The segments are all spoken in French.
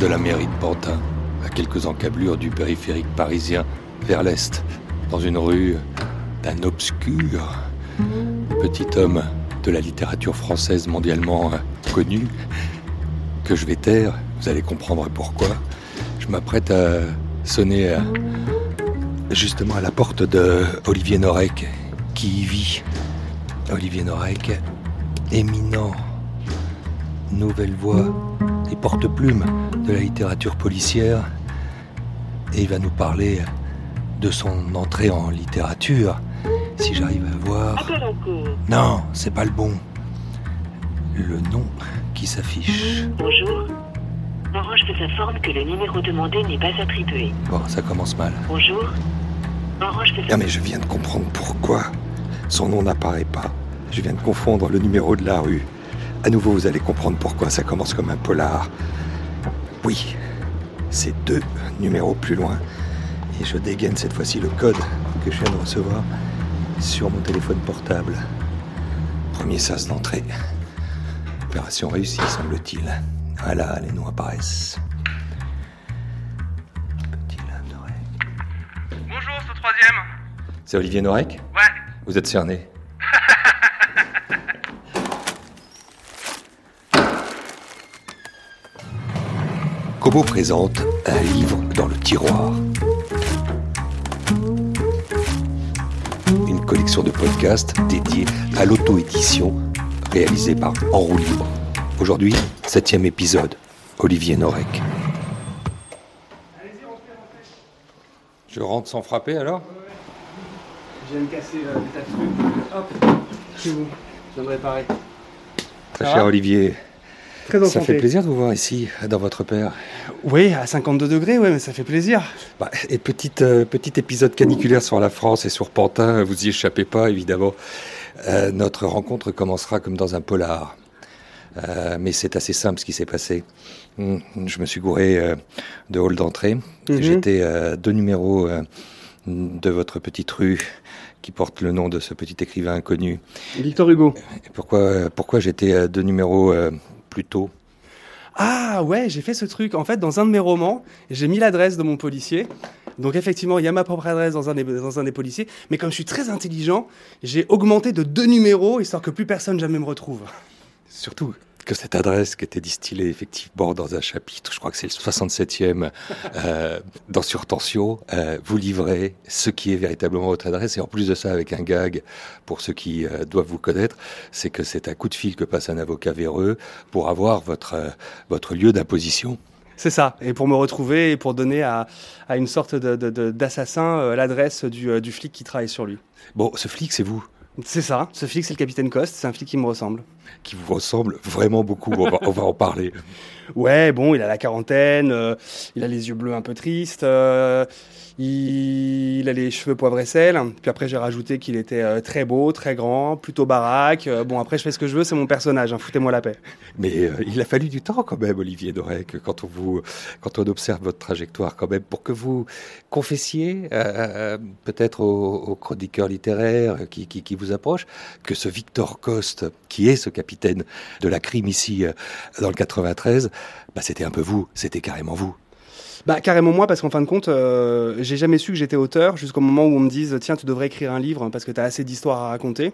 de la mairie de Pantin, à quelques encablures du périphérique parisien, vers l'est, dans une rue d'un obscur petit homme de la littérature française mondialement connu, que je vais taire, vous allez comprendre pourquoi. Je m'apprête à sonner justement à la porte de Olivier Norek, qui y vit. Olivier Norek, éminent, nouvelle voix et porte-plume de la littérature policière. Et il va nous parler de son entrée en littérature. Si j'arrive à voir. Non, c'est pas le bon. Le nom qui s'affiche. Bonjour. Orange vous informe que le numéro demandé n'est pas attribué. Bon, ça commence mal. Bonjour. Orange vous Ah mais je viens de comprendre pourquoi son nom n'apparaît pas. Je viens de confondre le numéro de la rue. À nouveau, vous allez comprendre pourquoi ça commence comme un polar. Oui, c'est deux numéros plus loin. Et je dégaine cette fois-ci le code que je viens de recevoir sur mon téléphone portable. Premier sas d'entrée. Opération réussie, semble-t-il. Voilà, les noms apparaissent. Petit lame d'oreille. Bonjour, c'est au troisième. C'est Olivier Norek Ouais. Vous êtes cerné Kobo présente un livre dans le tiroir. Une collection de podcasts dédiés à l'auto-édition réalisée par En roue libre. Aujourd'hui, septième épisode. Olivier Norek. Je rentre sans frapper alors? Je viens de casser euh, des tas de trucs. Hop, chez vous. Je viens de réparer. Très Ça cher Olivier, Très ça fait plaisir de vous voir ici, dans votre père. Oui, à 52 degrés, ouais, mais ça fait plaisir. Bah, et euh, petit épisode caniculaire sur la France et sur Pantin, vous y échappez pas évidemment. Euh, notre rencontre commencera comme dans un polar. Euh, mais c'est assez simple ce qui s'est passé. Hum, Je me suis gouré euh, de hall d'entrée. Mhm. J'étais euh, deux numéros euh, de votre petite rue qui porte le nom de ce petit écrivain inconnu. Victor Hugo. Pourquoi, pourquoi j'étais euh, deux numéros euh, Ah ouais, j'ai fait ce truc. En fait, dans un de mes romans, j'ai mis l'adresse de mon policier. Donc effectivement, il y a ma propre adresse dans un, des, dans un des policiers. Mais comme je suis très intelligent, j'ai augmenté de deux numéros, histoire que plus personne jamais me retrouve. Surtout que cette adresse qui était distillée effectivement dans un chapitre, je crois que c'est le 67e, euh, dans Surtensio, euh, vous livrez ce qui est véritablement votre adresse. Et en plus de ça, avec un gag, pour ceux qui euh, doivent vous connaître, c'est que c'est un coup de fil que passe un avocat véreux pour avoir votre, votre lieu d'imposition. C'est ça. Et pour me retrouver et pour donner à, à une sorte de- de- de- d'assassin l'adresse du, du flic qui travaille sur lui. Bon, ce flic, c'est vous, C'est ça. Ce flic, c'est le capitaine Coste. C'est un flic qui me ressemble. Qui vous ressemble vraiment beaucoup. On va, on va en parler. Ouais, bon, il a la quarantaine, euh, il a les yeux bleus un peu tristes, euh, il, il a les cheveux poivre et sel. Puis après, j'ai rajouté qu'il était euh, très beau, très grand, plutôt baraque. Bon, après, je fais ce que je veux, c'est mon personnage, hein, foutez-moi la paix. Mais il a fallu du temps quand même, Olivier Dorec, quand on vous, quand on observe votre trajectoire quand même, pour que vous confessiez, peut-être aux, aux chroniqueurs littéraires qui, qui, qui vous approchent, que ce Victor Coste, qui est ce capitaine de la crime ici euh, dans le 93, bah, c'était un peu vous, c'était carrément vous. Bah carrément moi parce qu'en fin de compte euh, j'ai jamais su que j'étais auteur jusqu'au moment où on me dise tiens tu devrais écrire un livre parce que tu as assez d'histoires à raconter.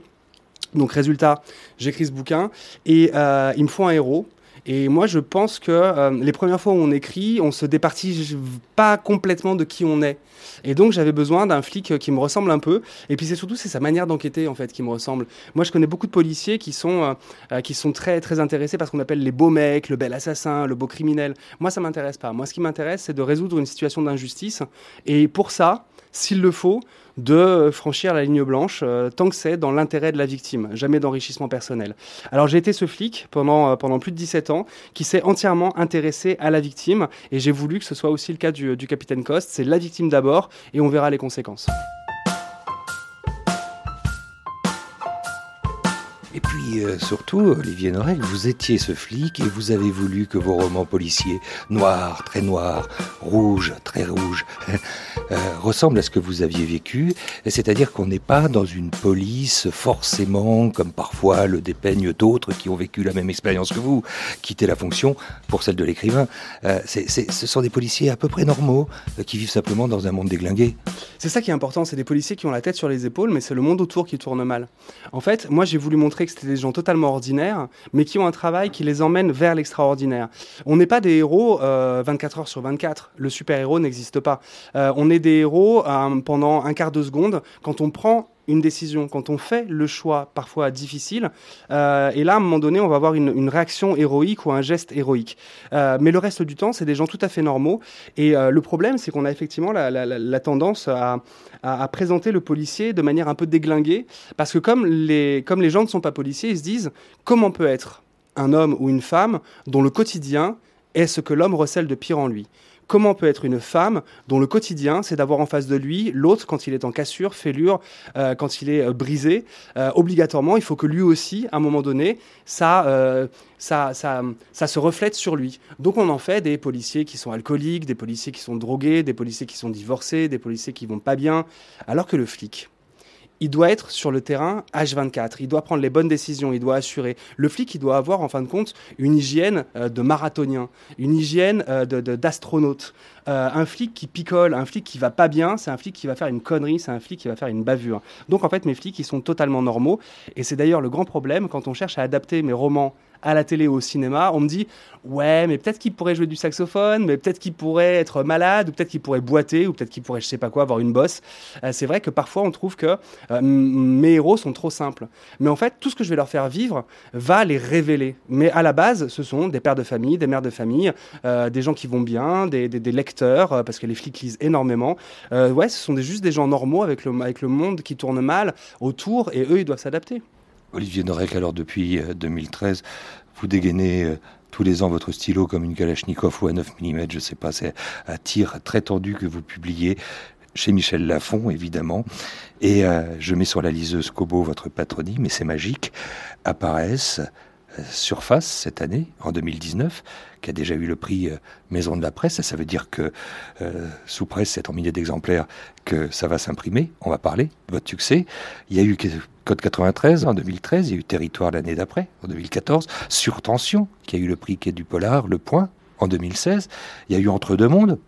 Donc résultat j'écris ce bouquin et euh, il me faut un héros. Et moi je pense que euh, les premières fois où on écrit on se départit pas complètement de qui on est. Et donc j'avais besoin d'un flic euh, qui me ressemble un peu. Et puis c'est surtout c'est sa manière d'enquêter en fait qui me ressemble. Moi je connais beaucoup de policiers qui sont euh, qui sont très très intéressés par ce qu'on appelle les beaux mecs, le bel assassin, le beau criminel. Moi ça m'intéresse pas. Moi ce qui m'intéresse c'est de résoudre une situation d'injustice. Et pour ça, s'il le faut, de franchir la ligne blanche euh, tant que c'est dans l'intérêt de la victime, jamais d'enrichissement personnel. Alors j'ai été ce flic pendant, euh, pendant plus de 17 ans qui s'est entièrement intéressé à la victime et j'ai voulu que ce soit aussi le cas du, du capitaine Coste. C'est la victime d'abord et on verra les conséquences. Puis, euh, surtout, Olivier Norel, vous étiez ce flic et vous avez voulu que vos romans policiers, noirs, très noirs, rouges, très rouges, euh, ressemblent à ce que vous aviez vécu. C'est-à-dire qu'on n'est pas dans une police forcément, comme parfois le dépeignent d'autres qui ont vécu la même expérience que vous, quitter la fonction pour celle de l'écrivain. Euh, ce sont des policiers à peu près normaux qui vivent simplement dans un monde déglingué. C'est ça qui est important, c'est des policiers qui ont la tête sur les épaules, mais c'est le monde autour qui tourne mal. En fait, moi j'ai voulu montrer que c'était des gens totalement ordinaires, mais qui ont un travail qui les emmène vers l'extraordinaire. On n'est pas des héros 24 euh, heures sur 24. Le super-héros n'existe pas. Euh, on est des héros euh, pendant un quart de seconde quand on prend une décision, quand on fait le choix parfois difficile, euh, et là, à un moment donné, on va avoir une, réaction héroïque ou un geste héroïque. Euh, mais le reste du temps, c'est des gens tout à fait normaux. Et euh, le problème, c'est qu'on a effectivement la, tendance à, présenter le policier de manière un peu déglinguée, parce que comme les, comme les gens ne sont pas policiers, ils se disent comment peut être un homme ou une femme dont le quotidien est ce que l'homme recèle de pire en lui? Comment peut être une femme dont le quotidien, c'est d'avoir en face de lui l'autre quand il est en cassure, fêlure, euh, quand il est euh, brisé euh, Obligatoirement, il faut que lui aussi, à un moment donné, ça, ça, ça, ça, se reflète sur lui. Donc on en fait des policiers qui sont alcooliques, des policiers qui sont drogués, des policiers qui sont divorcés, des policiers qui vont pas bien, alors que le flic, il doit être sur le terrain H24, il doit prendre les bonnes décisions, il doit assurer. Le flic, il doit avoir en fin de compte une hygiène euh, de marathonien, une hygiène euh, d'astronaute. Euh, un flic qui picole, un flic qui va pas bien, c'est un flic qui va faire une connerie, c'est un flic qui va faire une bavure. Donc en fait, mes flics, ils sont totalement normaux. Et c'est d'ailleurs le grand problème quand on cherche à adapter mes romans à la télé ou au cinéma, on me dit ouais, mais peut-être qu'il pourrait jouer du saxophone, mais peut-être qu'il pourrait être malade, ou peut-être qu'il pourrait boiter, ou peut-être qu'il pourrait, je sais pas quoi, avoir une bosse. Euh, c'est vrai que parfois on trouve que euh, mes héros sont trop simples. Mais en fait, tout ce que je vais leur faire vivre va les révéler. Mais à la base, ce sont des pères de famille, des mères de famille, euh, des gens qui vont bien, des, lecteurs, parce que les flics lisent énormément. ouais, ce sont des, juste des gens normaux avec le, avec le monde qui tourne mal autour, et eux, ils doivent s'adapter. Olivier Norek, alors depuis 2013, vous dégainez euh, tous les ans votre stylo comme une Kalachnikov ou un 9 mm, je ne sais pas, c'est un tir très tendu que vous publiez chez Michel Lafon, évidemment. Et euh, je mets sur la liseuse Kobo votre patronyme, et c'est magique, apparaissent euh, Surface cette année, en 2019, qui a déjà eu le prix Maison de la Presse. Ça veut dire que sous presse, c'est en milliers d'exemplaires que ça va s'imprimer. On va parler de votre succès. Il y a eu Code 93 en 2013, il y a eu Territoire l'année d'après, en 2014, Surtension, qui a eu le prix Quai du Polar, Le Point, en 2016, il y a eu Entre deux mondes,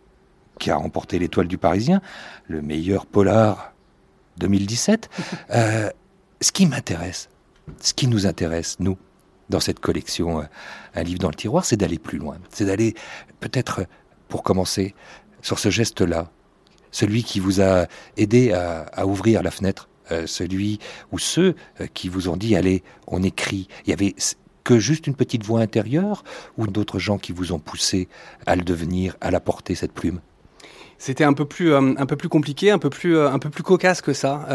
qui a remporté l'étoile du Parisien, le meilleur polar 2017. Euh, ce qui m'intéresse, ce qui nous intéresse, nous, dans cette collection euh, Un livre dans le tiroir, c'est d'aller plus loin. C'est d'aller, peut-être, pour commencer, sur ce geste-là, celui qui vous a aidé à ouvrir la fenêtre euh, celui ou ceux euh, qui vous ont dit allez, on écrit. Il y avait que juste une petite voix intérieure ou d'autres gens qui vous ont poussé à le devenir, à la porter cette plume? C'était un peu plus euh, un peu plus compliqué, un peu plus un peu plus cocasse que ça.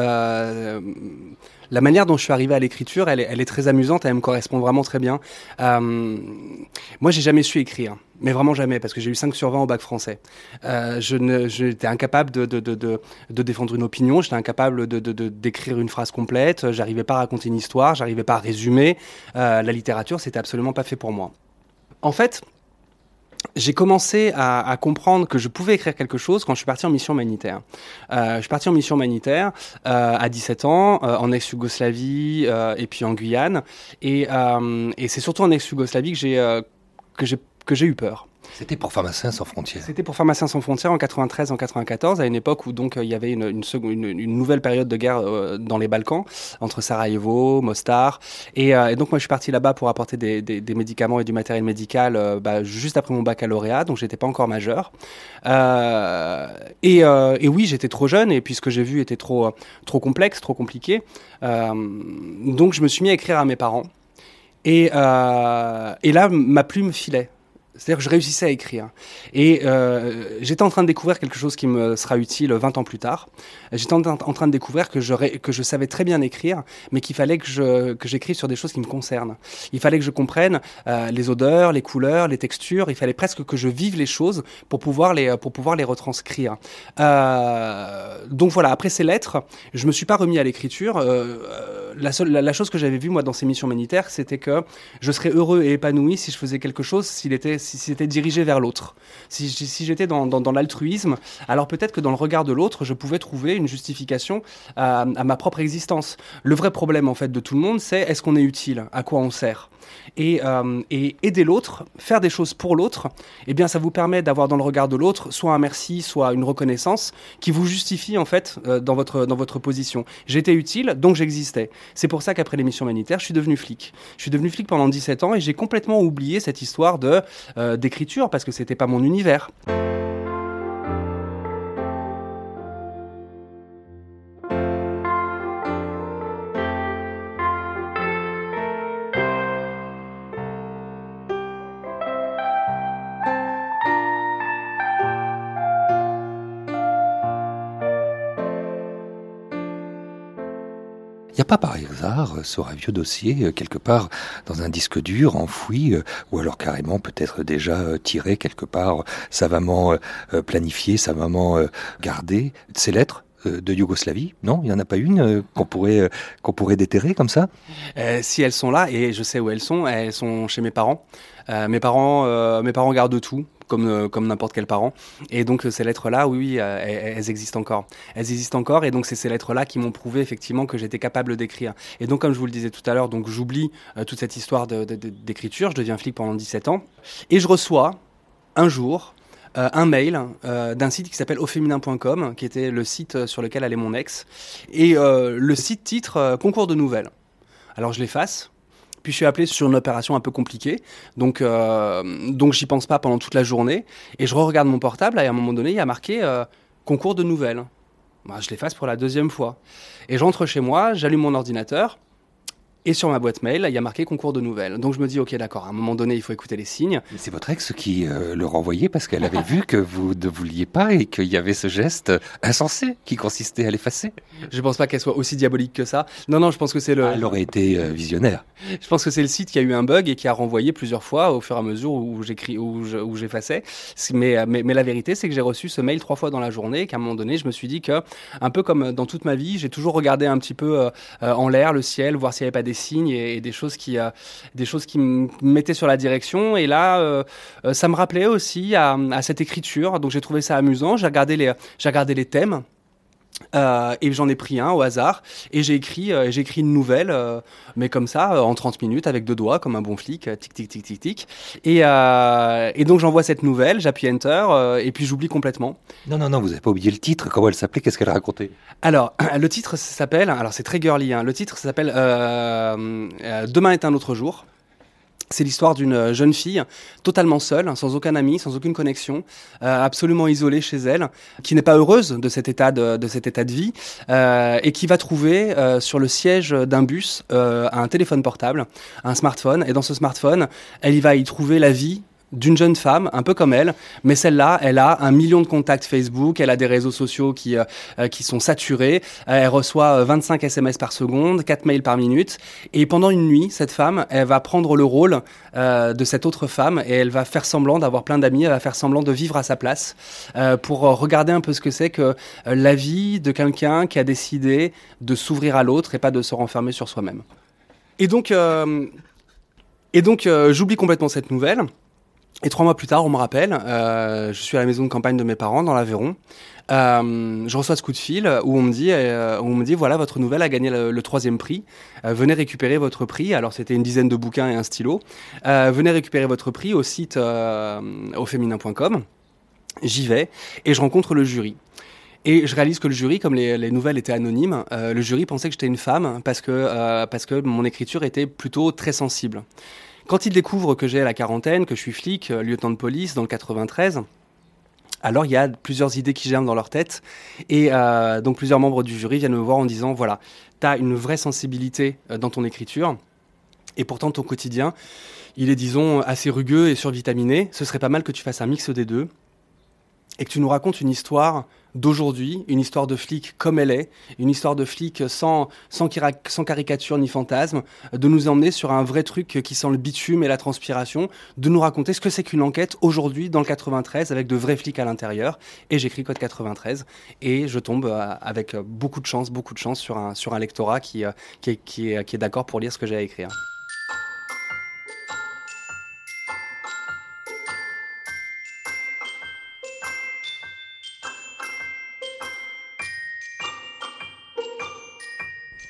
la manière dont je suis arrivé à l'écriture, elle, est très amusante, elle me correspond vraiment très bien. moi, j'ai jamais su écrire mais vraiment jamais, parce que j'ai eu 5 sur 20 au bac français. Euh, j'étais incapable de, défendre une opinion, j'étais incapable d'écrire une phrase complète, j'arrivais pas à raconter une histoire, j'arrivais pas à résumer. Euh, la littérature, c'était absolument pas fait pour moi. En fait, j'ai commencé à, à, comprendre que je pouvais écrire quelque chose quand je suis parti en mission humanitaire. Euh, je suis parti en mission humanitaire euh, à 17 ans, euh, en ex-Yougoslavie euh, et puis en Guyane. Et, euh, et c'est surtout en ex-Yougoslavie que j'ai j'ai que j'ai eu peur. C'était pour Pharmaciens sans frontières. C'était pour Pharmaciens sans frontières en 93, en 94, à une époque où donc il y avait une, nouvelle période de guerre euh, dans les Balkans entre Sarajevo, Mostar, et, euh, et donc moi je suis parti là-bas pour apporter des, médicaments et du matériel médical euh, bah, juste après mon baccalauréat, donc j'étais pas encore majeur. et, oui, j'étais trop jeune et puis ce que j'ai vu était trop complexe, trop compliqué, donc je me suis mis à écrire à mes parents. Et là, ma plume filait C'est-à-dire que je réussissais à écrire. Et euh, j'étais en train de découvrir quelque chose qui me sera utile 20 ans plus tard. J'étais en, train de découvrir que je, savais très bien écrire, mais qu'il fallait que, j'écrive sur des choses qui me concernent. Il fallait que je comprenne euh, les odeurs, les couleurs, les textures. Il fallait presque que je vive les choses pour pouvoir les, pour pouvoir les retranscrire. Euh, donc voilà, après ces lettres, je me suis pas remis à l'écriture. La, seule, la, chose que j'avais vue, moi, dans ces missions humanitaires, c'était que je serais heureux et épanoui si je faisais quelque chose, s'il était si c'était dirigé vers l'autre. Si, j'étais dans, dans, l'altruisme, alors peut-être que dans le regard de l'autre, je pouvais trouver une justification à, à, ma propre existence. Le vrai problème, en fait, de tout le monde, c'est est-ce qu'on est utile? À quoi on sert? Et, euh, et, aider l'autre, faire des choses pour l'autre, eh bien, ça vous permet d'avoir dans le regard de l'autre soit un merci, soit une reconnaissance qui vous justifie en fait euh, dans votre dans votre position. J'étais utile, donc j'existais. C'est pour ça qu'après l'émission humanitaire, je suis devenu flic. Je suis devenu flic pendant 17 ans et j'ai complètement oublié cette histoire de euh, d'écriture parce que c'était pas mon univers. Pas par hasard euh, sur un vieux dossier, euh, quelque part dans un disque dur, enfoui, euh, ou alors carrément peut-être déjà tiré quelque part, savamment planifié, savamment gardé, ces lettres de Yougoslavie Non, il n'y en a pas une qu'on pourrait, qu'on pourrait déterrer comme ça? Si elles sont là, et je sais où elles sont, elles sont chez mes parents. mes parents, mes parents gardent tout comme, euh, comme n'importe quel parent. Et donc ces lettres-là, oui, euh, elles, existent encore. Elles existent encore, et donc c'est ces lettres-là qui m'ont prouvé effectivement que j'étais capable d'écrire. Et donc comme je vous le disais tout à l'heure, donc j'oublie euh, toute cette histoire d'écriture, je deviens flic pendant 17 ans, et je reçois un jour un mail d'un site qui s'appelle auféminin.com, qui était le site sur lequel allait mon ex, et le site titre Concours de nouvelles. Alors je l'efface, puis je suis appelé sur une opération un peu compliquée, donc euh, donc j'y pense pas pendant toute la journée. Et je regarde mon portable et à un moment donné, il y a marqué euh, concours de nouvelles. Bah, je l'efface pour la deuxième fois. Et j'entre chez moi, j'allume mon ordinateur et sur ma boîte mail, il y a marqué concours de nouvelles. Donc je me dis, ok, d'accord, à un moment donné, il faut écouter les signes. C'est votre ex qui euh, le renvoyait parce qu'elle avait vu que vous ne vouliez pas et qu'il y avait ce geste insensé qui consistait à l'effacer. Je pense pas qu'elle soit aussi diabolique que ça. Non, non, je pense que c'est le. Ah, elle aurait été euh, visionnaire. Je pense que c'est le site qui a eu un bug et qui a renvoyé plusieurs fois au fur et à mesure où j'écris, où j'effaçais. Mais, euh, mais, mais, la vérité, c'est que j'ai reçu ce mail trois fois dans la journée et qu'à un moment donné, je me suis dit que, un peu comme dans toute ma vie, j'ai toujours regardé un petit peu en l'air, le ciel, voir s'il n'y avait pas des signes et des choses qui, euh, des choses qui me mettaient sur la direction. Et là, euh, euh, ça me rappelait aussi à, cette écriture. Donc j'ai trouvé ça amusant. J'ai regardé les, j'ai regardé les thèmes. Et j'en ai pris un au hasard et j'ai écrit, j'ai écrit une nouvelle, mais comme ça, en 30 minutes, avec deux doigts, comme un bon flic, tic tic tic tic tic. Et, et donc j'envoie cette nouvelle, j'appuie Enter, et puis j'oublie complètement. Non, non, non, vous n'avez pas oublié le titre, comment elle s'appelait, qu'est-ce qu'elle racontait? Alors, le titre s'appelle, alors c'est très girly, hein, le titre s'appelle Demain est un autre jour. C'est l'histoire d'une euh, jeune fille totalement seule, sans aucun ami, sans aucune connexion, euh, absolument isolée chez elle, qui n'est pas heureuse de cet état de, de cet état de vie, euh, et qui va trouver euh, sur le siège d'un bus euh, un téléphone portable, un smartphone, et dans ce smartphone, elle y va y trouver la vie d'une jeune femme, un peu comme elle, mais celle-là, elle a un million de contacts Facebook, elle a des réseaux sociaux qui, euh, euh, qui sont saturés, elle reçoit 25 euh, SMS par seconde, 4 mails par minute, et pendant une nuit, cette femme, elle va prendre le rôle de cette autre femme, et elle va faire semblant d'avoir plein d'amis, elle va faire semblant de vivre à sa place, pour regarder un peu ce que c'est que la vie de quelqu'un qui a décidé de s'ouvrir à l'autre et pas de se renfermer sur soi-même. Et donc, et donc j'oublie complètement cette nouvelle. Et trois mois plus tard, on me rappelle, euh, je suis à la maison de campagne de mes parents dans l'Aveyron. Euh, je reçois ce coup de fil où on me dit, euh, où on me dit, voilà, votre nouvelle a gagné le, troisième prix. Venez récupérer votre prix. Alors c'était une dizaine de bouquins et un stylo. Venez récupérer votre prix au site euh, auféminin.com. J'y vais et je rencontre le jury. Et je réalise que le jury, comme les, les nouvelles étaient anonymes, le jury pensait que j'étais une femme parce que, parce que mon écriture était plutôt très sensible. Quand ils découvrent que j'ai la quarantaine, que je suis flic, euh, lieutenant de police dans le 93, alors il y a plusieurs idées qui germent dans leur tête et euh, donc plusieurs membres du jury viennent me voir en disant voilà, tu as une vraie sensibilité euh, dans ton écriture. Et pourtant, ton quotidien, il est, disons, assez rugueux et survitaminé. Ce serait pas mal que tu fasses un mix des deux et que tu nous racontes une histoire d'aujourd'hui, une histoire de flic comme elle est, une histoire de flic sans, sans, caricature ni fantasme, de nous emmener sur un vrai truc qui sent le bitume et la transpiration, de nous raconter ce que c'est qu'une enquête aujourd'hui dans le 93 avec de vrais flics à l'intérieur. Et j'écris Code 93 et je tombe euh, avec beaucoup de chance, beaucoup de chance sur un, sur un lectorat qui, euh, qui est, qui est, qui est d'accord pour lire ce que j'ai à écrire.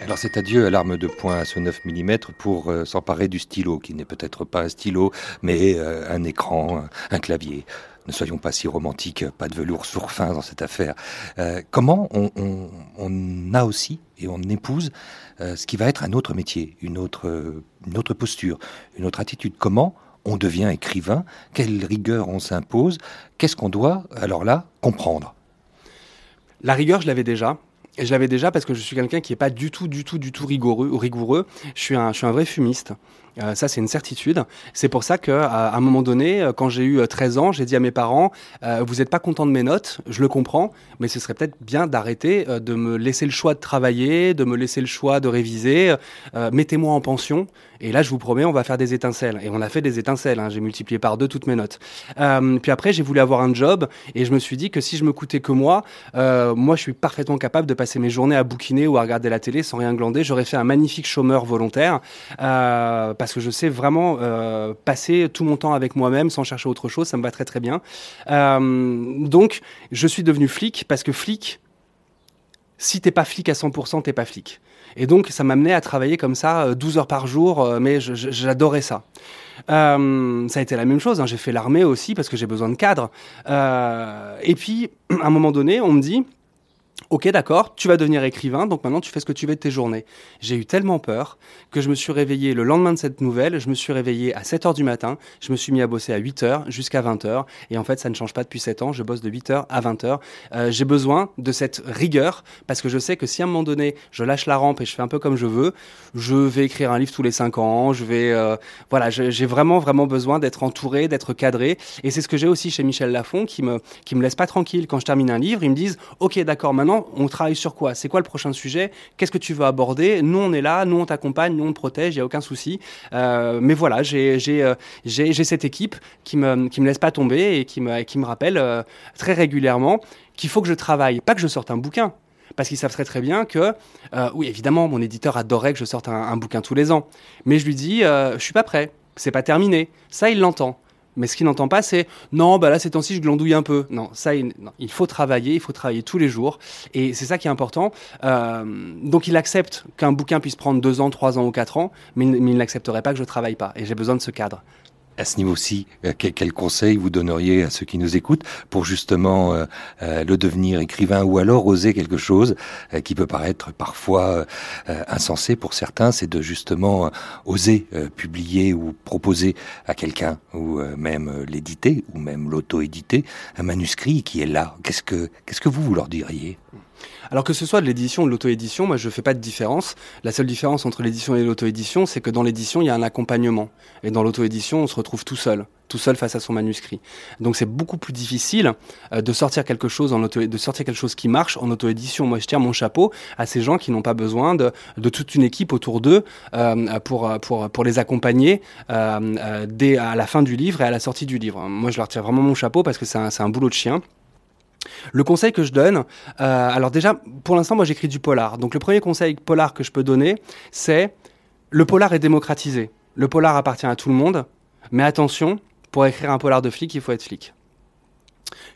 Alors c'est adieu à l'arme de poing à ce 9 mm pour euh, s'emparer du stylo, qui n'est peut-être pas un stylo, mais euh, un écran, un, clavier. Ne soyons pas si romantiques, pas de velours sur fin dans cette affaire. Euh, comment on, on, a aussi et on épouse ce qui va être un autre métier, une autre, une autre posture, une autre attitude? Comment on devient écrivain? Quelle rigueur on s'impose? Qu'est-ce qu'on doit, alors là, comprendre? La rigueur, je l'avais déjà. Et je l'avais déjà parce que je suis quelqu'un qui n'est pas du tout, du tout, du tout rigoureux ou rigoureux. Je suis un, je suis un vrai fumiste. Euh, ça, c'est une certitude. C'est pour ça qu'à un moment donné, euh, quand j'ai eu 13 euh, ans, j'ai dit à mes parents Vous n'êtes pas content de mes notes, je le comprends, mais ce serait peut-être bien d'arrêter de me laisser le choix de travailler, de me laisser le choix de réviser. Mettez-moi en pension. Et là, je vous promets, on va faire des étincelles. Et on a fait des étincelles. Hein. J'ai multiplié par deux toutes mes notes. puis après, j'ai voulu avoir un job et je me suis dit que si je me coûtais que moi, moi, je suis parfaitement capable de passer mes journées à bouquiner ou à regarder la télé sans rien glander. J'aurais fait un magnifique chômeur volontaire que je sais vraiment euh, passer tout mon temps avec moi-même sans chercher autre chose, ça me va très très bien. Euh, donc, je suis devenu flic parce que flic, si t'es pas flic à 100%, t'es pas flic. Et donc, ça m'amenait à travailler comme ça 12 euh, heures par jour, mais j'adorais ça. ça a été la même chose. Hein. J'ai fait l'armée aussi parce que j'ai besoin de cadre. et puis, à un moment donné, on me dit Ok, d'accord, tu vas devenir écrivain, donc maintenant tu fais ce que tu veux de tes journées. J'ai eu tellement peur que je me suis réveillé le lendemain de cette nouvelle, je me suis réveillé à 7 heures du matin, je me suis mis à bosser à 8 heures jusqu'à 20 heures, et en fait ça ne change pas depuis 7 ans, je bosse de 8 heures à 20 heures. Euh, j'ai besoin de cette rigueur parce que je sais que si à un moment donné je lâche la rampe et je fais un peu comme je veux, je vais écrire un livre tous les 5 ans, je vais, euh, voilà, j'ai vraiment vraiment besoin d'être entouré, d'être cadré, et c'est ce que j'ai aussi chez Michel Lafon qui me qui me laisse pas tranquille quand je termine un livre, ils me disent ok d'accord maintenant on travaille sur quoi? C'est quoi le prochain sujet? Qu'est-ce que tu veux aborder? Nous, on est là, nous, on t'accompagne, nous, on te protège, il n'y a aucun souci. Euh, mais voilà, euh, j'ai cette équipe qui me, qui me laisse pas tomber et qui me, qui me rappelle euh, très régulièrement qu'il faut que je travaille, pas que je sorte un bouquin parce qu'ils savent très très bien que, oui, évidemment, mon éditeur adorait que je sorte un, bouquin tous les ans, mais je lui dis, je suis pas prêt, c'est pas terminé. Ça, il l'entend. Mais ce qu'il n'entend pas, c'est non, bah là, ces temps-ci, je glandouille un peu. Non, ça, il, faut travailler, il faut travailler tous les jours. Et c'est ça qui est important. Euh, donc, il accepte qu'un bouquin puisse prendre deux ans, trois ans ou quatre ans, mais, mais il n'accepterait pas que je travaille pas. Et j'ai besoin de ce cadre à ce niveau-ci, euh, quel, conseil vous donneriez à ceux qui nous écoutent pour justement euh, euh, le devenir écrivain ou alors oser quelque chose qui peut paraître parfois insensé pour certains, c'est de justement oser publier ou proposer à quelqu'un ou même l'éditer ou même l'auto-éditer un manuscrit qui est là. Qu'est-ce que qu'est-ce que vous leur diriez? Alors que ce soit de l'édition ou de l'auto-édition, moi je fais pas de différence. La seule différence entre l'édition et l'auto-édition, c'est que dans l'édition, il y a un accompagnement. Et dans l'auto-édition, on se retrouve tout seul tout seul face à son manuscrit. Donc c'est beaucoup plus difficile euh, de sortir quelque chose en auto de sortir quelque chose qui marche en auto-édition. Moi je tiens mon chapeau à ces gens qui n'ont pas besoin de, de toute une équipe autour d'eux euh, pour, pour, pour les accompagner euh, dès à la fin du livre et à la sortie du livre. Moi je leur tire vraiment mon chapeau parce que c'est un boulot de chien. Le conseil que je donne, euh, alors déjà, pour l'instant, moi j'écris du polar. Donc le premier conseil polar que je peux donner, c'est le polar est démocratisé. Le polar appartient à tout le monde, mais attention, pour écrire un polar de flic, il faut être flic.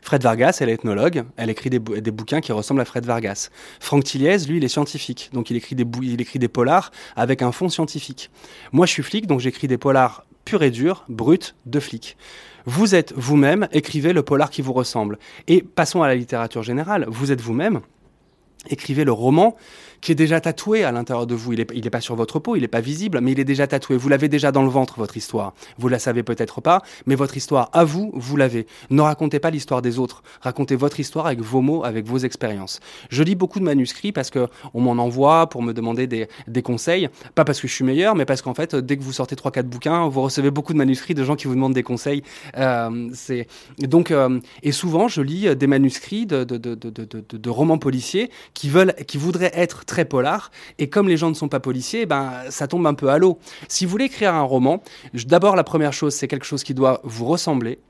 Fred Vargas, elle est ethnologue, elle écrit des, bouquins qui ressemblent à Fred Vargas. Franck Tilliez, lui, il est scientifique, donc il écrit, des il écrit des polars avec un fond scientifique. Moi, je suis flic, donc j'écris des polars purs et durs, bruts, de flic. Vous êtes vous-même, écrivez le polar qui vous ressemble. Et passons à la littérature générale. Vous êtes vous-même. Écrivez le roman qui est déjà tatoué à l'intérieur de vous. Il n'est pas sur votre peau, il n'est pas visible, mais il est déjà tatoué. Vous l'avez déjà dans le ventre, votre histoire. Vous la savez peut-être pas, mais votre histoire, à vous, vous l'avez. Ne racontez pas l'histoire des autres. Racontez votre histoire avec vos mots, avec vos expériences. Je lis beaucoup de manuscrits parce que on m'en envoie pour me demander des, conseils. Pas parce que je suis meilleur, mais parce qu'en fait, dès que vous sortez 3-4 bouquins, vous recevez beaucoup de manuscrits de gens qui vous demandent des conseils. Euh, c'est donc euh, et souvent, je lis des manuscrits de, de, de, de romans policiers qui veulent, qui voudraient être très polar. Et comme les gens ne sont pas policiers, ben, ça tombe un peu à l'eau. Si vous voulez écrire un roman, d'abord, la première chose, c'est quelque chose qui doit vous ressembler.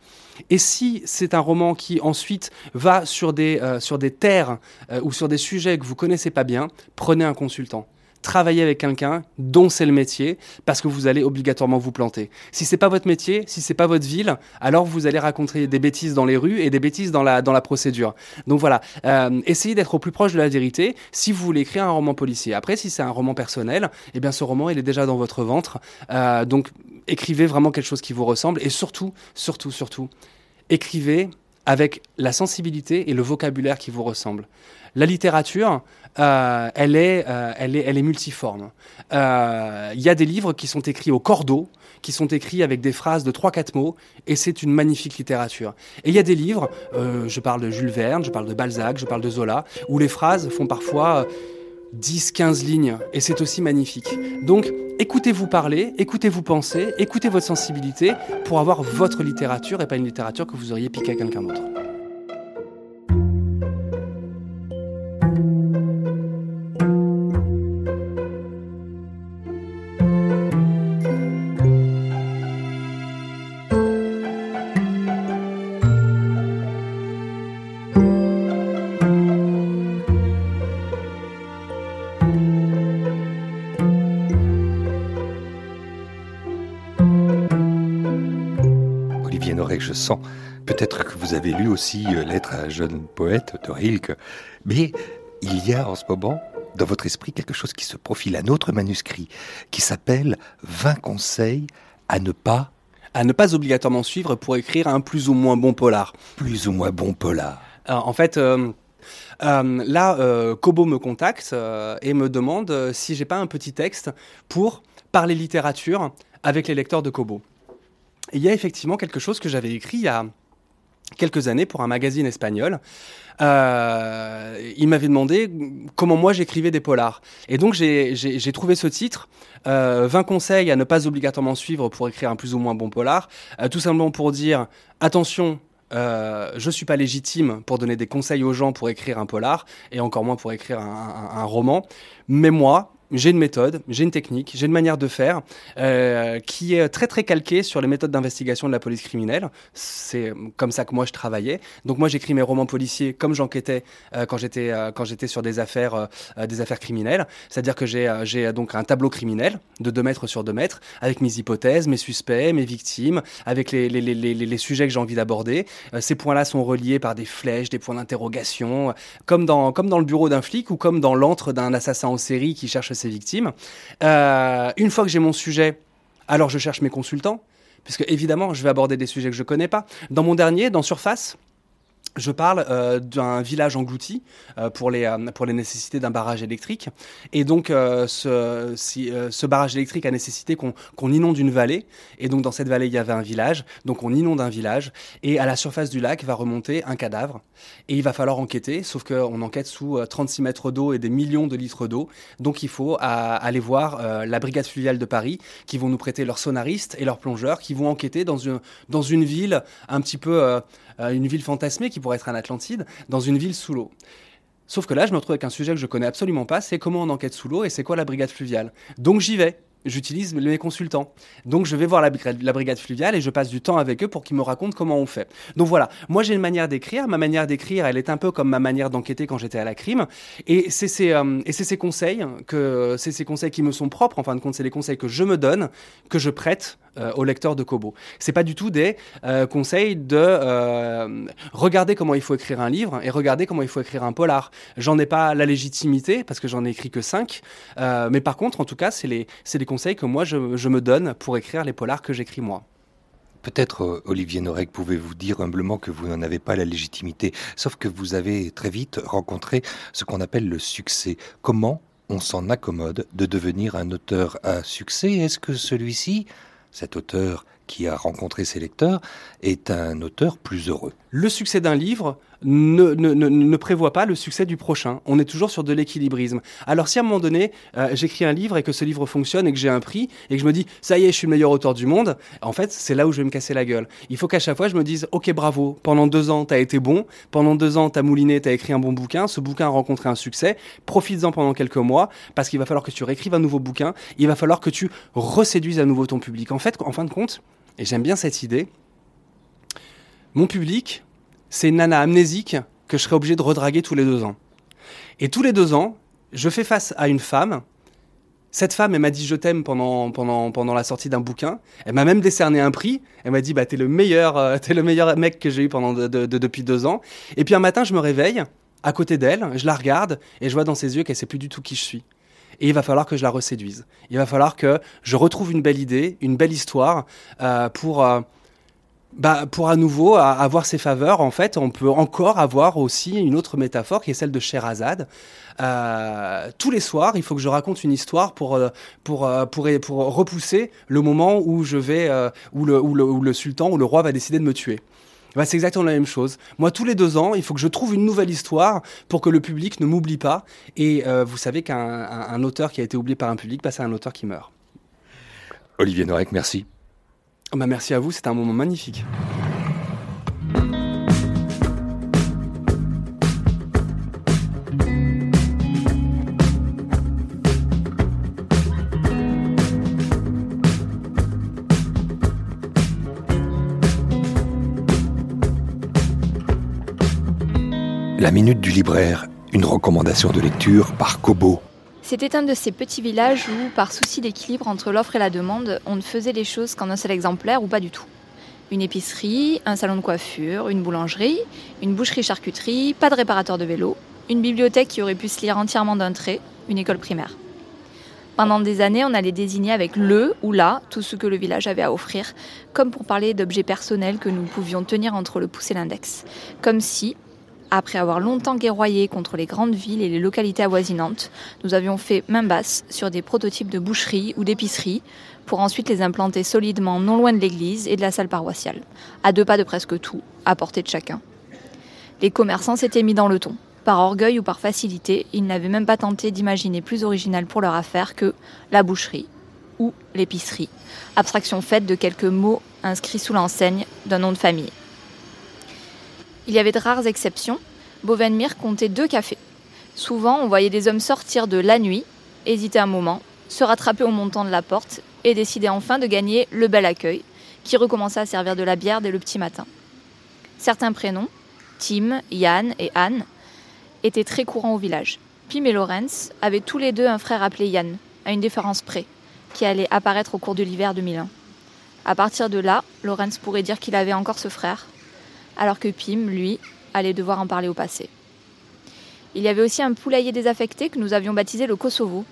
Et si c'est un roman qui ensuite va sur des, euh, sur des terres euh, ou sur des sujets que vous connaissez pas bien, prenez un consultant travailler avec quelqu'un dont c'est le métier, parce que vous allez obligatoirement vous planter. Si c'est pas votre métier, si c'est pas votre ville, alors vous allez raconter des bêtises dans les rues et des bêtises dans la, dans la procédure. Donc voilà, euh, essayez d'être au plus proche de la vérité si vous voulez écrire un roman policier. Après, si c'est un roman personnel, eh bien ce roman, il est déjà dans votre ventre. Euh, donc écrivez vraiment quelque chose qui vous ressemble et surtout, surtout, surtout, écrivez avec la sensibilité et le vocabulaire qui vous ressemblent. La littérature, euh, elle, est, euh, elle, est, elle est multiforme. Il euh, y a des livres qui sont écrits au cordeau, qui sont écrits avec des phrases de 3-4 mots, et c'est une magnifique littérature. Et il y a des livres, je parle de Jules Verne, je parle de Balzac, je parle de Zola, où les phrases font parfois 10-15 lignes, et c'est aussi magnifique. Donc, écoutez-vous parler, écoutez-vous penser, écoutez votre sensibilité pour avoir votre littérature et pas une littérature que vous auriez piqué à quelqu'un d'autre. Je sens. Peut-être que vous avez lu aussi euh, Lettre à un jeune poète de Rilke, mais il y a en ce moment dans votre esprit quelque chose qui se profile, un autre manuscrit qui s'appelle 20 conseils à ne pas à ne pas obligatoirement suivre pour écrire un plus ou moins bon polar. Plus ou moins bon polar. en fait, euh, euh, là, Kobo me contacte et me demande si j'ai pas un petit texte pour parler littérature avec les lecteurs de Kobo il y a effectivement quelque chose que j'avais écrit il y a quelques années pour un magazine espagnol. Euh, il m'avait demandé comment moi j'écrivais des polars. Et donc j'ai trouvé ce titre, 20 euh, conseils à ne pas obligatoirement suivre pour écrire un plus ou moins bon polar, euh, tout simplement pour dire attention, euh, je suis pas légitime pour donner des conseils aux gens pour écrire un polar, et encore moins pour écrire un roman. Mais moi, j'ai une méthode, j'ai une technique, j'ai une manière de faire euh, qui est très très calquée sur les méthodes d'investigation de la police criminelle. C'est comme ça que moi je travaillais. Donc moi j'écris mes romans policiers comme j'enquêtais euh, quand j'étais euh, quand j'étais sur des affaires des affaires criminelles. C'est-à-dire que j'ai j'ai donc un tableau criminel de 2 mètres sur 2 mètres avec mes hypothèses, mes suspects, mes victimes, avec les, les, les, les sujets que j'ai envie d'aborder. ces points-là sont reliés par des flèches, des points d'interrogation, comme dans comme dans le bureau d'un flic ou comme dans l'antre d'un assassin en série qui cherche ses victimes. Euh, une fois que j'ai mon sujet, alors je cherche mes consultants, puisque évidemment, je vais aborder des sujets que je connais pas. Dans mon dernier, dans Surface, je parle euh, d'un village englouti euh, pour, les, euh, pour les nécessités d'un barrage électrique. Et donc, ce, ce barrage électrique a nécessité qu'on inonde une vallée. Et donc, dans cette vallée, il y avait un village. Donc, on inonde un village. Et à la surface du lac va remonter un cadavre. Et il va falloir enquêter, sauf qu'on enquête sous 36 mètres d'eau et des millions de litres d'eau. Donc, il faut aller voir la brigade fluviale de Paris, qui vont nous prêter leurs sonaristes et leurs plongeurs, qui vont enquêter dans une, dans une ville un petit peu une ville fantasmée qui pourrait être un Atlantide, dans une ville sous l'eau. Sauf que là, je me retrouve avec un sujet que je connais absolument pas, c'est comment on enquête sous l'eau et c'est quoi la brigade fluviale. Donc j'y vais j'utilise mes consultants. Donc je vais voir la, la, brigade fluviale et je passe du temps avec eux pour qu'ils me racontent comment on fait. Donc voilà, moi j'ai une manière d'écrire. Ma manière d'écrire, elle est un peu comme ma manière d'enquêter quand j'étais à la crime. Et c'est ces, euh, ces conseils que c'est ces conseils qui me sont propres. En fin de compte, c'est les conseils que je me donne, que je prête euh, au lecteur de Kobo. C'est pas du tout des euh, conseils de regarder comment il faut écrire un livre et regarder comment il faut écrire un polar. J'en ai pas la légitimité parce que j'en ai écrit que 5. mais par contre, en tout cas, c'est les, c'est les conseils que moi je, me donne pour écrire les polars que j'écris moi. Peut-être, euh, Olivier Norek, pouvez-vous dire humblement que vous n'en avez pas la légitimité, sauf que vous avez très vite rencontré ce qu'on appelle le succès. Comment on s'en accommode de devenir un auteur à succès? Est-ce que celui-ci, cet auteur qui a rencontré ses lecteurs, est un auteur plus heureux Le succès d'un livre ne, ne, ne, prévoit pas le succès du prochain. On est toujours sur de l'équilibrisme. Alors si à un moment donné, euh, j'écris un livre et que ce livre fonctionne et que j'ai un prix et que je me dis, ça y est, je suis le meilleur auteur du monde, en fait, c'est là où je vais me casser la gueule. Il faut qu'à chaque fois, je me dise, ok, bravo, pendant deux ans, tu as été bon, pendant deux ans, tu as mouliné, tu as écrit un bon bouquin, ce bouquin a rencontré un succès, profites-en pendant quelques mois, parce qu'il va falloir que tu réécrives un nouveau bouquin, il va falloir que tu reséduises à nouveau ton public. En fait, en fin de compte, et j'aime bien cette idée, mon public, c'est une nana amnésique que je serais obligé de redraguer tous les deux ans. Et tous les deux ans, je fais face à une femme. Cette femme, elle m'a dit je t'aime pendant, pendant, pendant la sortie d'un bouquin. Elle m'a même décerné un prix. Elle m'a dit bah, t'es le meilleur, euh, le meilleur mec que j'ai eu pendant depuis deux ans. Et puis un matin, je me réveille à côté d'elle, je la regarde et je vois dans ses yeux qu'elle sait plus du tout qui je suis. Et il va falloir que je la reséduise. Il va falloir que je retrouve une belle idée, une belle histoire euh, pour. Euh, bah, pour à nouveau avoir ses faveurs, en fait, on peut encore avoir aussi une autre métaphore qui est celle de Sherazade. Euh, tous les soirs, il faut que je raconte une histoire pour pour pour, pour, repousser le moment où je vais le, où, le, où, le, sultan ou le roi va décider de me tuer. Bah, c'est exactement la même chose. Moi, tous les deux ans, il faut que je trouve une nouvelle histoire pour que le public ne m'oublie pas. Et vous savez qu'un un, auteur qui a été oublié par un public, bah, c'est un auteur qui meurt. Olivier Norek, merci. Ah bah, merci à vous, c'était un moment magnifique. La minute du libraire, une recommandation de lecture par Kobo. C'était un de ces petits villages où, par souci d'équilibre entre l'offre et la demande, on ne faisait les choses qu'en un seul exemplaire ou pas du tout. Une épicerie, un salon de coiffure, une boulangerie, une boucherie-charcuterie, pas de réparateur de vélo, une bibliothèque qui aurait pu se lire entièrement d'un trait, une école primaire. Pendant des années, on allait désigner avec le ou la tout ce que le village avait à offrir, comme pour parler d'objets personnels que nous pouvions tenir entre le pouce et l'index. Comme si, après avoir longtemps guerroyé contre les grandes villes et les localités avoisinantes, nous avions fait main basse sur des prototypes de boucheries ou d'épiceries pour ensuite les implanter solidement non loin de l'église et de la salle paroissiale, à deux pas de presque tout, à portée de chacun. Les commerçants s'étaient mis dans le ton. Par orgueil ou par facilité, ils n'avaient même pas tenté d'imaginer plus original pour leur affaire que la boucherie ou l'épicerie, abstraction faite de quelques mots inscrits sous l'enseigne d'un nom de famille. Il y avait de rares exceptions. Bovenmire comptait deux cafés. Souvent, on voyait des hommes sortir de la nuit, hésiter un moment, se rattraper au montant de la porte et décider enfin de gagner le bel accueil, qui recommença à servir de la bière dès le petit matin. Certains prénoms, Tim, Yann et Anne, étaient très courants au village. Pim et Lorenz avaient tous les deux un frère appelé Yann, à une différence près, qui allait apparaître au cours de l'hiver 2001. À partir de là, Lorenz pourrait dire qu'il avait encore ce frère, alors que Pim, lui, allait devoir en parler au passé. Il y avait aussi un poulailler désaffecté que nous avions baptisé le Kosovo.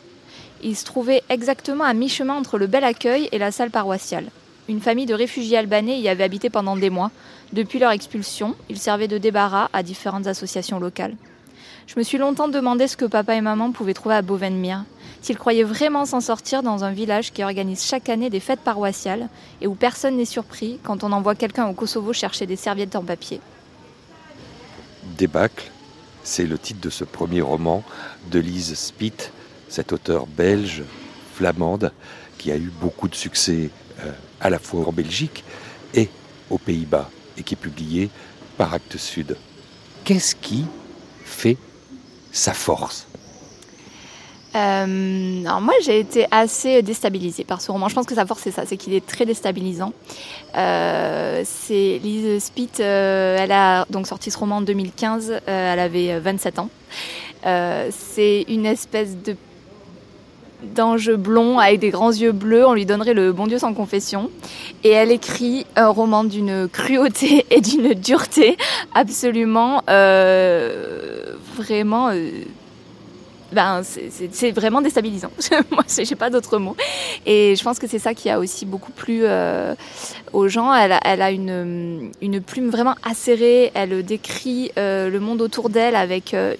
Il se trouvait exactement à mi-chemin entre le bel accueil et la salle paroissiale. Une famille de réfugiés albanais y avait habité pendant des mois. Depuis leur expulsion, ils servaient de débarras à différentes associations locales. Je me suis longtemps demandé ce que papa et maman pouvaient trouver à Bovenmire, s'ils croyaient vraiment s'en sortir dans un village qui organise chaque année des fêtes paroissiales et où personne n'est surpris quand on envoie quelqu'un au Kosovo chercher des serviettes en papier. Débâcle, c'est le titre de ce premier roman de Lise Spitt, cette auteure belge, flamande, qui a eu beaucoup de succès euh, à la fois en Belgique et aux Pays-Bas, et qui est publié par Actes Sud. Qu'est-ce qui fait sa force? Euh, alors moi j'ai été assez déstabilisée par ce roman. Je pense que sa force c'est ça, c'est qu'il est très déstabilisant. Euh, c'est Lise Spitt, euh, elle a donc sorti ce roman en 2015, elle avait 27 ans. c'est une espèce de d'ange blond avec des grands yeux bleus, on lui donnerait le bon Dieu sans confession. Et elle écrit un roman d'une cruauté et d'une dureté absolument, vraiment ben, c'est vraiment déstabilisant. Moi, j'ai pas d'autres mots. Et je pense que c'est ça qui a aussi beaucoup plu euh, aux gens. Elle, a une, plume vraiment acérée. Elle décrit euh, le monde autour d'elle avec euh,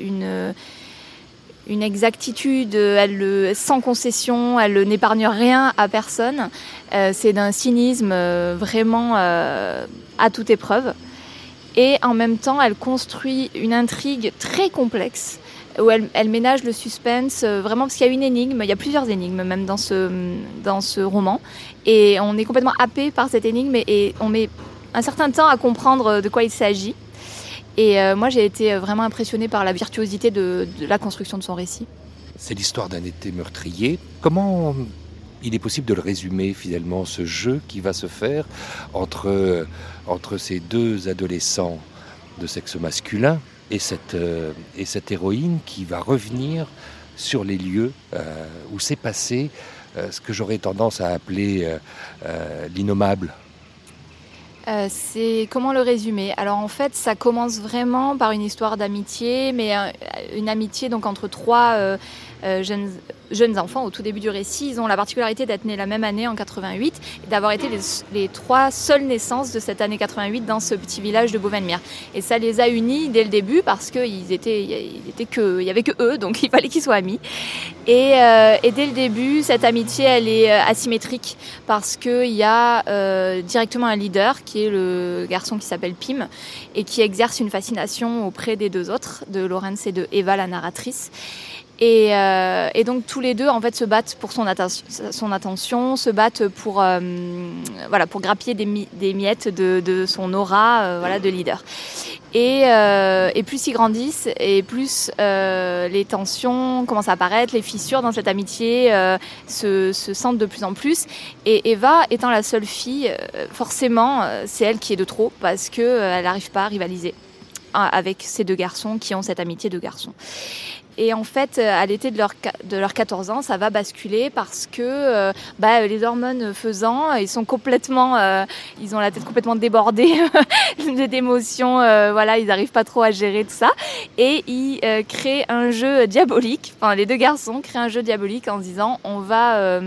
une exactitude, elle sans concession, elle n'épargne rien à personne. c'est d'un cynisme vraiment à toute épreuve. Et en même temps, elle construit une intrigue très complexe où elle, ménage le suspense, euh, vraiment parce qu'il y a une énigme, il y a plusieurs énigmes même dans ce, dans ce roman, et on est complètement happé par cette énigme et, on met un certain temps à comprendre de quoi il s'agit. Et euh, moi j'ai été vraiment impressionnée par la virtuosité de, la construction de son récit. C'est l'histoire d'un été meurtrier. Comment il est possible de le résumer finalement, ce jeu qui va se faire entre, entre ces deux adolescents de sexe masculin et cette, euh, et cette héroïne qui va revenir sur les lieux euh, où s'est passé euh, ce que j'aurais tendance à appeler l'innommable. c'est comment le résumer? Alors en fait, ça commence vraiment par une histoire d'amitié, mais une amitié donc entre trois jeunes jeunes enfants au tout début du récit. Ils ont la particularité d'être nés la même année en 88 et d'avoir été les, trois seules naissances de cette année 88 dans ce petit village de Beauvenmire. Et ça les a unis dès le début parce qu'il était, il était que, il y avait que eux, donc il fallait qu'ils soient amis. Et, euh, et, dès le début, cette amitié, elle est euh, asymétrique parce qu'il y a euh, directement un leader qui est le garçon qui s'appelle Pim et qui exerce une fascination auprès des deux autres, de Laurence et de Eva, la narratrice. Euh, et, donc tous les deux en fait se battent pour son, son attention, se battent pour euh, voilà pour grappiller des, miettes de, son aura euh, voilà de leader. Et, et, plus ils grandissent et plus les tensions commencent à apparaître, les fissures dans cette amitié se, se, sentent de plus en plus. Et Eva étant la seule fille, forcément c'est elle qui est de trop parce que elle n'arrive pas à rivaliser avec ces deux garçons qui ont cette amitié de garçons. Et en fait, euh, à l'été de leurs de leur 14 ans, ça va basculer parce que euh, bah, les hormones faisant, ils sont complètement, euh, ils ont la tête complètement débordée d'émotions. voilà, ils n'arrivent pas trop à gérer tout ça. Et ils créent un jeu diabolique. Enfin, les deux garçons créent un jeu diabolique en se disant, on va,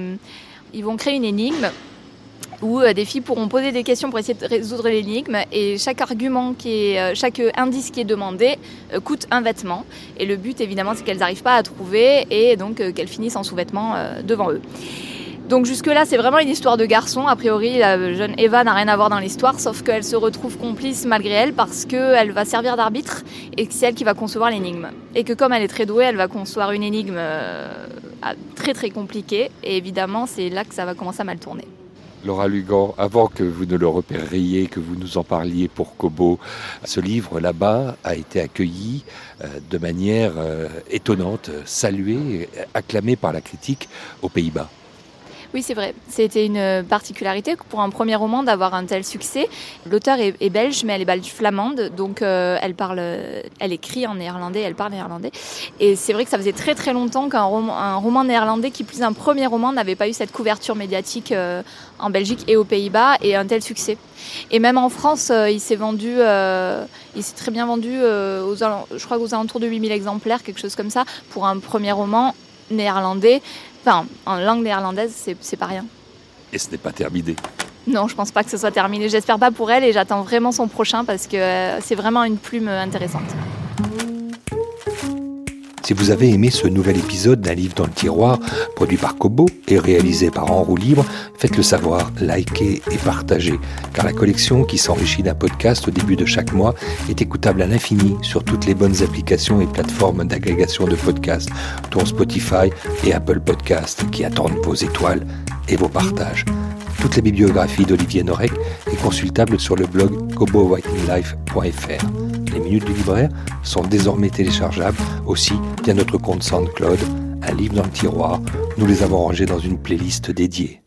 ils vont créer une énigme où euh, des filles pourront poser des questions pour essayer de résoudre l'énigme et chaque argument qui est, euh, chaque indice qui est demandé euh, coûte un vêtement. Et le but évidemment c'est qu'elles n'arrivent pas à trouver et donc qu'elles finissent en sous-vêtements devant eux. Donc jusque-là, c'est vraiment une histoire de garçon. A priori, la jeune Eva n'a rien à voir dans l'histoire, sauf qu'elle se retrouve complice malgré elle parce qu'elle va servir d'arbitre et que c'est elle qui va concevoir l'énigme. Et que comme elle est très douée, elle va concevoir une énigme très très compliquée. Et évidemment, c'est là que ça va commencer à mal tourner. Laura Lugan, avant que vous ne le repériez, que vous nous en parliez pour Kobo, ce livre là-bas a été accueilli euh, de manière euh, étonnante, salué, acclamé par la critique aux Pays-Bas. Oui, c'est vrai. C'était une particularité pour un premier roman d'avoir un tel succès. L'auteur est, belge, mais elle est belge flamande, donc euh, elle parle, elle écrit en néerlandais, elle parle néerlandais. Et c'est vrai que ça faisait très très longtemps qu'un roman, néerlandais, qui plus un premier roman, n'avait pas eu cette couverture médiatique euh, en Belgique et aux Pays-Bas et un tel succès. Et même en France, euh, il s'est vendu, il s'est très bien vendu, aux, je crois aux alentours de 8000 exemplaires, quelque chose comme ça, pour un premier roman néerlandais. Enfin, en langue néerlandaise, c'est pas rien. Et ce n'est pas terminé Non, je pense pas que ce soit terminé. J'espère pas pour elle et j'attends vraiment son prochain parce que euh, c'est vraiment une plume intéressante. Si vous avez aimé ce nouvel épisode d'un livre dans le tiroir, produit par Kobo et réalisé par En roue libre, faites-le savoir, likez et partagez, car la collection qui s'enrichit d'un podcast au début de chaque mois est écoutable à l'infini sur toutes les bonnes applications et plateformes d'agrégation de podcasts, dont Spotify et Apple Podcasts, qui attendent vos étoiles et vos partages. Toute la bibliographie d'Olivier Norek est consultable sur le blog kobowritinglife.fr. Les minutes du libraire sont désormais téléchargeables aussi via notre compte SoundCloud, un livre dans le tiroir. Nous les avons rangés dans une playlist dédiée.